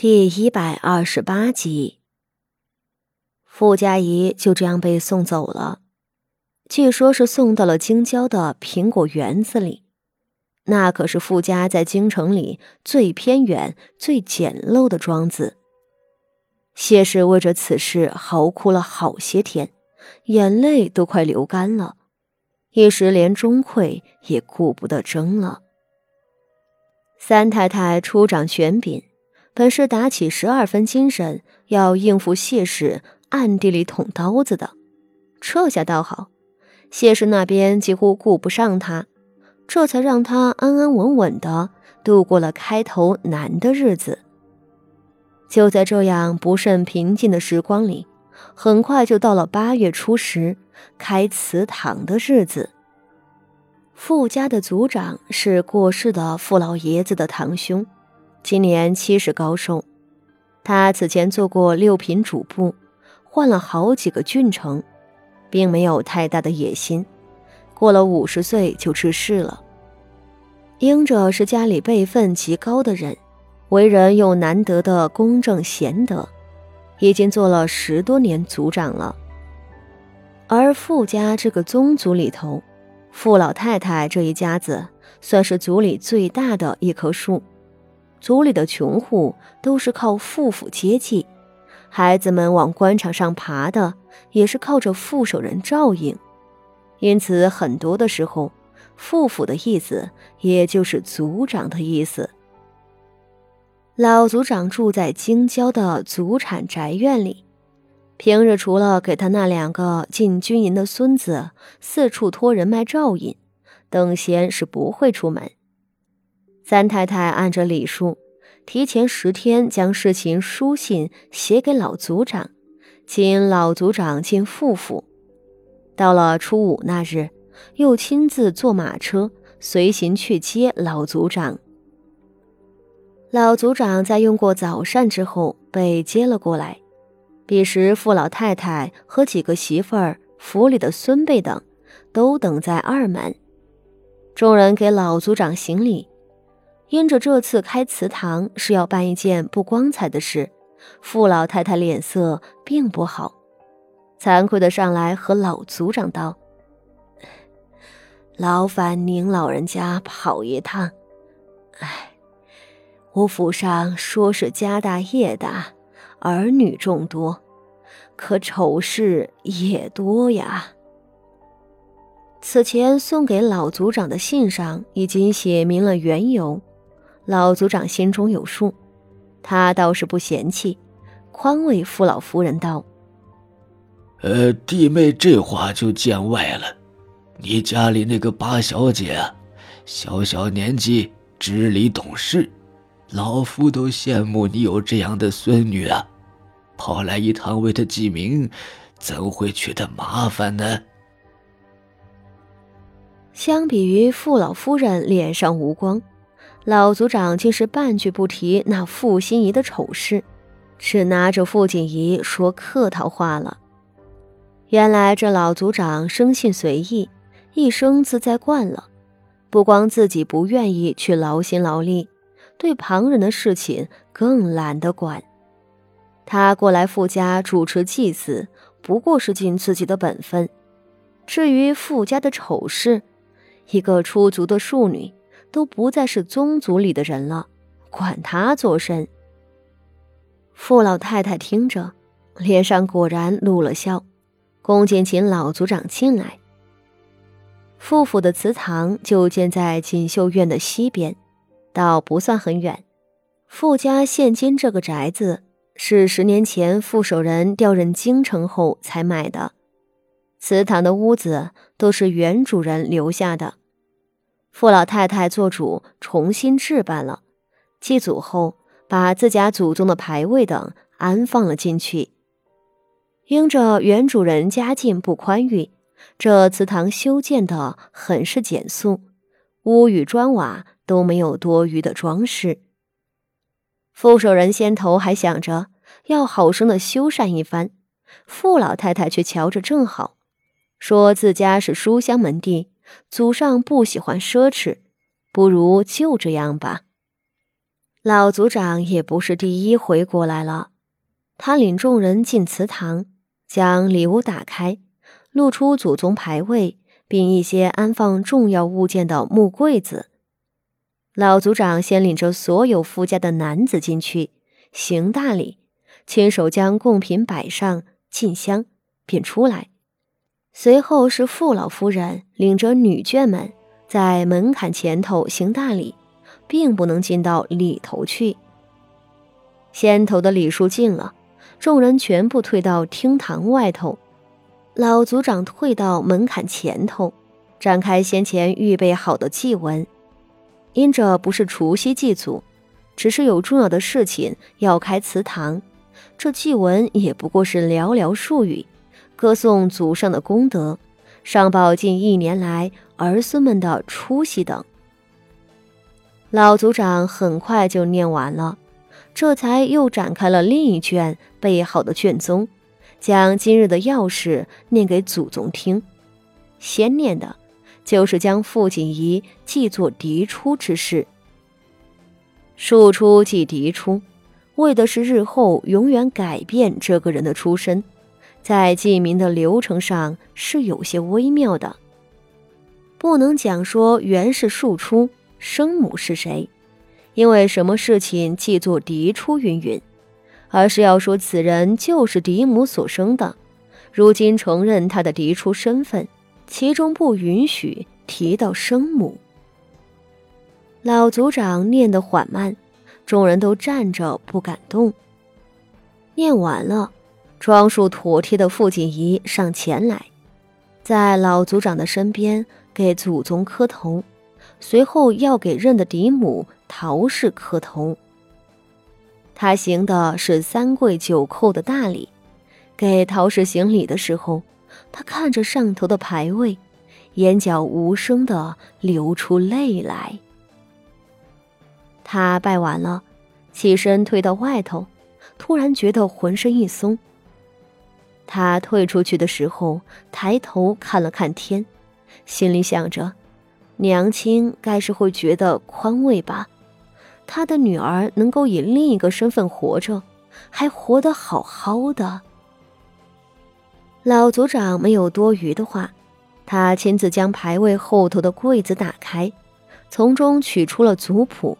第一百二十八集，傅家怡就这样被送走了。据说是送到了京郊的苹果园子里，那可是傅家在京城里最偏远、最简陋的庄子。谢氏为着此事嚎哭了好些天，眼泪都快流干了，一时连钟馗也顾不得争了。三太太出掌权柄。本是打起十二分精神，要应付谢氏暗地里捅刀子的。这下倒好，谢氏那边几乎顾不上他，这才让他安安稳稳的度过了开头难的日子。就在这样不甚平静的时光里，很快就到了八月初十开祠堂的日子。傅家的族长是过世的傅老爷子的堂兄。今年七十高寿，他此前做过六品主簿，换了好几个郡城，并没有太大的野心。过了五十岁就去世了。英者是家里辈分极高的人，为人又难得的公正贤德，已经做了十多年族长了。而傅家这个宗族里头，傅老太太这一家子算是族里最大的一棵树。族里的穷户都是靠富府接济，孩子们往官场上爬的也是靠着副手人照应，因此很多的时候，富府的意思也就是族长的意思。老族长住在京郊的祖产宅院里，平日除了给他那两个进军营的孙子四处托人脉照应，等闲是不会出门。三太太按着礼数，提前十天将事情书信写给老族长，请老族长进富府。到了初五那日，又亲自坐马车随行去接老族长。老族长在用过早膳之后被接了过来。彼时，傅老太太和几个媳妇儿、府里的孙辈等都等在二门。众人给老族长行礼。因着这次开祠堂是要办一件不光彩的事，傅老太太脸色并不好，惭愧的上来和老族长道：“劳烦您老人家跑一趟。哎，我府上说是家大业大，儿女众多，可丑事也多呀。此前送给老族长的信上已经写明了缘由。”老族长心中有数，他倒是不嫌弃，宽慰傅老夫人道：“呃，弟妹这话就见外了。你家里那个八小姐啊，小小年纪知礼懂事，老夫都羡慕你有这样的孙女啊。跑来一趟为她记名，怎会觉得麻烦呢？”相比于傅老夫人脸上无光。老族长竟是半句不提那傅心怡的丑事，只拿着傅锦仪说客套话了。原来这老族长生性随意，一生自在惯了，不光自己不愿意去劳心劳力，对旁人的事情更懒得管。他过来傅家主持祭祀，不过是尽自己的本分。至于傅家的丑事，一个出族的庶女。都不再是宗族里的人了，管他作甚？傅老太太听着，脸上果然露了笑，恭敬请老族长进来。傅府的祠堂就建在锦绣院的西边，倒不算很远。傅家现今这个宅子是十年前傅守仁调任京城后才买的，祠堂的屋子都是原主人留下的。傅老太太做主重新置办了，祭祖后把自家祖宗的牌位等安放了进去。因着原主人家境不宽裕，这祠堂修建的很是简素，屋宇砖瓦都没有多余的装饰。傅守仁先头还想着要好生的修缮一番，傅老太太却瞧着正好，说自家是书香门第。祖上不喜欢奢侈，不如就这样吧。老族长也不是第一回过来了。他领众人进祠堂，将礼物打开，露出祖宗牌位，并一些安放重要物件的木柜子。老族长先领着所有富家的男子进去行大礼，亲手将贡品摆上，进香，便出来。随后是傅老夫人领着女眷们在门槛前头行大礼。并不能进到里头去。先头的礼数尽了，众人全部退到厅堂外头。老族长退到门槛前头，展开先前预备好的祭文。因这不是除夕祭祖，只是有重要的事情要开祠堂，这祭文也不过是寥寥数语，歌颂祖上的功德，上报近一年来儿孙们的出息等。老族长很快就念完了，这才又展开了另一卷备好的卷宗，将今日的要事念给祖宗听。先念的，就是将傅锦仪记作嫡出之事。庶出即嫡出，为的是日后永远改变这个人的出身，在记名的流程上是有些微妙的，不能讲说原是庶出。生母是谁？因为什么事情记作嫡出云云，而是要说此人就是嫡母所生的。如今承认他的嫡出身份，其中不允许提到生母。老族长念得缓慢，众人都站着不敢动。念完了，装束妥帖的傅锦仪上前来，在老族长的身边给祖宗磕头。随后要给认的嫡母陶氏磕头。他行的是三跪九叩的大礼，给陶氏行礼的时候，他看着上头的牌位，眼角无声的流出泪来。他拜完了，起身退到外头，突然觉得浑身一松。他退出去的时候，抬头看了看天，心里想着。娘亲该是会觉得宽慰吧，她的女儿能够以另一个身份活着，还活得好好的。老族长没有多余的话，他亲自将牌位后头的柜子打开，从中取出了族谱，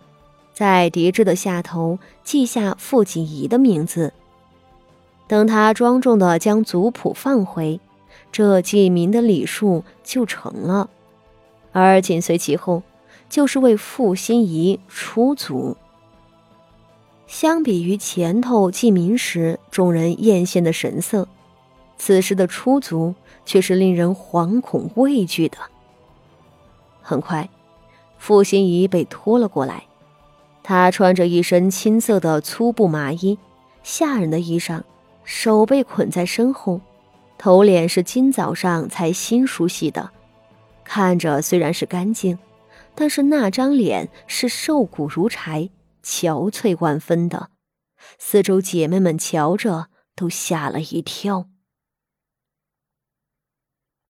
在嫡支的下头记下傅锦仪的名字。等他庄重的将族谱放回，这记名的礼数就成了。而紧随其后，就是为傅心怡出族。相比于前头记名时众人艳羡的神色，此时的出族却是令人惶恐畏惧的。很快，傅心怡被拖了过来，她穿着一身青色的粗布麻衣，下人的衣裳，手被捆在身后，头脸是今早上才新梳洗的。看着虽然是干净，但是那张脸是瘦骨如柴、憔悴万分的。四周姐妹们瞧着都吓了一跳。